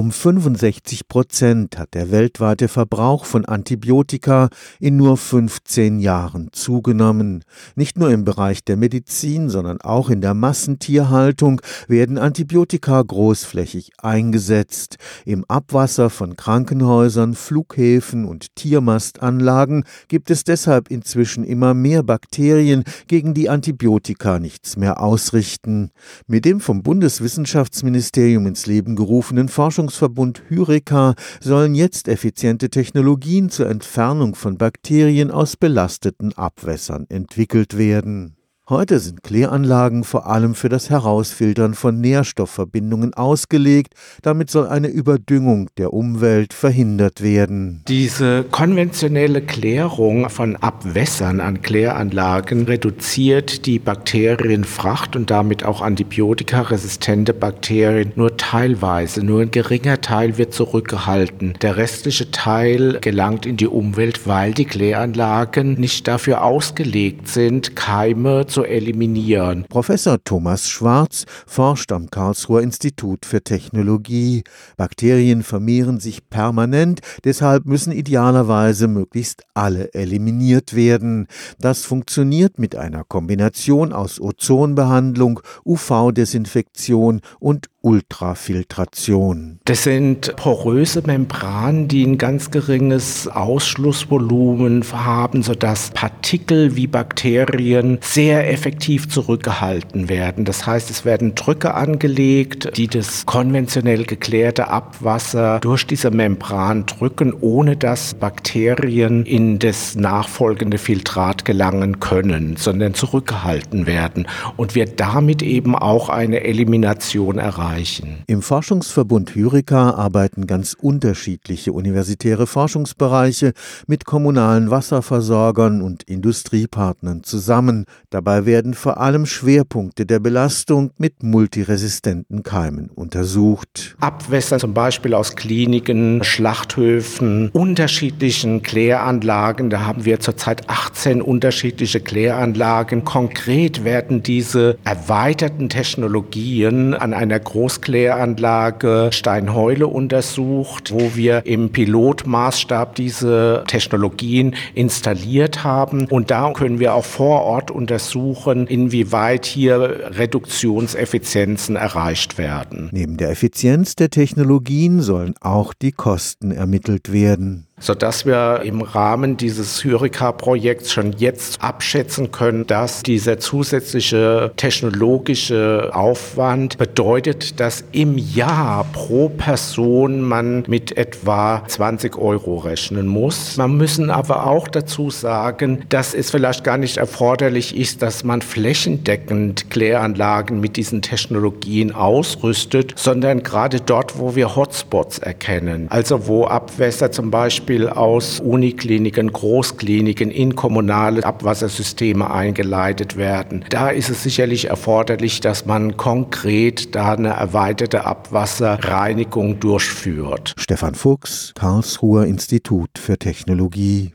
Um 65 Prozent hat der weltweite Verbrauch von Antibiotika in nur 15 Jahren zugenommen. Nicht nur im Bereich der Medizin, sondern auch in der Massentierhaltung werden Antibiotika großflächig eingesetzt. Im Abwasser von Krankenhäusern, Flughäfen und Tiermastanlagen gibt es deshalb inzwischen immer mehr Bakterien, gegen die Antibiotika nichts mehr ausrichten. Mit dem vom Bundeswissenschaftsministerium ins Leben gerufenen Forschungs Forschungsverbund Hyreka sollen jetzt effiziente Technologien zur Entfernung von Bakterien aus belasteten Abwässern entwickelt werden Heute sind Kläranlagen vor allem für das Herausfiltern von Nährstoffverbindungen ausgelegt. Damit soll eine Überdüngung der Umwelt verhindert werden. Diese konventionelle Klärung von Abwässern an Kläranlagen reduziert die Bakterienfracht und damit auch antibiotikaresistente Bakterien nur teilweise. Nur ein geringer Teil wird zurückgehalten. Der restliche Teil gelangt in die Umwelt, weil die Kläranlagen nicht dafür ausgelegt sind, Keime zu zu eliminieren. Professor Thomas Schwarz forscht am Karlsruher Institut für Technologie. Bakterien vermehren sich permanent, deshalb müssen idealerweise möglichst alle eliminiert werden. Das funktioniert mit einer Kombination aus Ozonbehandlung, UV-Desinfektion und Ultrafiltration. Das sind poröse Membranen, die ein ganz geringes Ausschlussvolumen haben, sodass Partikel wie Bakterien sehr effektiv zurückgehalten werden. Das heißt, es werden Drücke angelegt, die das konventionell geklärte Abwasser durch diese Membran drücken, ohne dass Bakterien in das nachfolgende Filtrat gelangen können, sondern zurückgehalten werden und wir damit eben auch eine Elimination erreichen erreichen. Im Forschungsverbund Hyrika arbeiten ganz unterschiedliche universitäre Forschungsbereiche mit kommunalen Wasserversorgern und Industriepartnern zusammen. Dabei werden vor allem Schwerpunkte der Belastung mit multiresistenten Keimen untersucht. Abwässer zum Beispiel aus Kliniken, Schlachthöfen, unterschiedlichen Kläranlagen. Da haben wir zurzeit 18 unterschiedliche Kläranlagen. Konkret werden diese erweiterten Technologien an einer großen Großkläranlage Steinheule untersucht, wo wir im Pilotmaßstab diese Technologien installiert haben. Und da können wir auch vor Ort untersuchen, inwieweit hier Reduktionseffizienzen erreicht werden. Neben der Effizienz der Technologien sollen auch die Kosten ermittelt werden sodass wir im Rahmen dieses Hyrika-Projekts schon jetzt abschätzen können, dass dieser zusätzliche technologische Aufwand bedeutet, dass im Jahr pro Person man mit etwa 20 Euro rechnen muss. Man müssen aber auch dazu sagen, dass es vielleicht gar nicht erforderlich ist, dass man flächendeckend Kläranlagen mit diesen Technologien ausrüstet, sondern gerade dort, wo wir Hotspots erkennen, also wo Abwässer zum Beispiel Beispiel aus Unikliniken, Großkliniken in kommunale Abwassersysteme eingeleitet werden. Da ist es sicherlich erforderlich, dass man konkret da eine erweiterte Abwasserreinigung durchführt. Stefan Fuchs, Karlsruher Institut für Technologie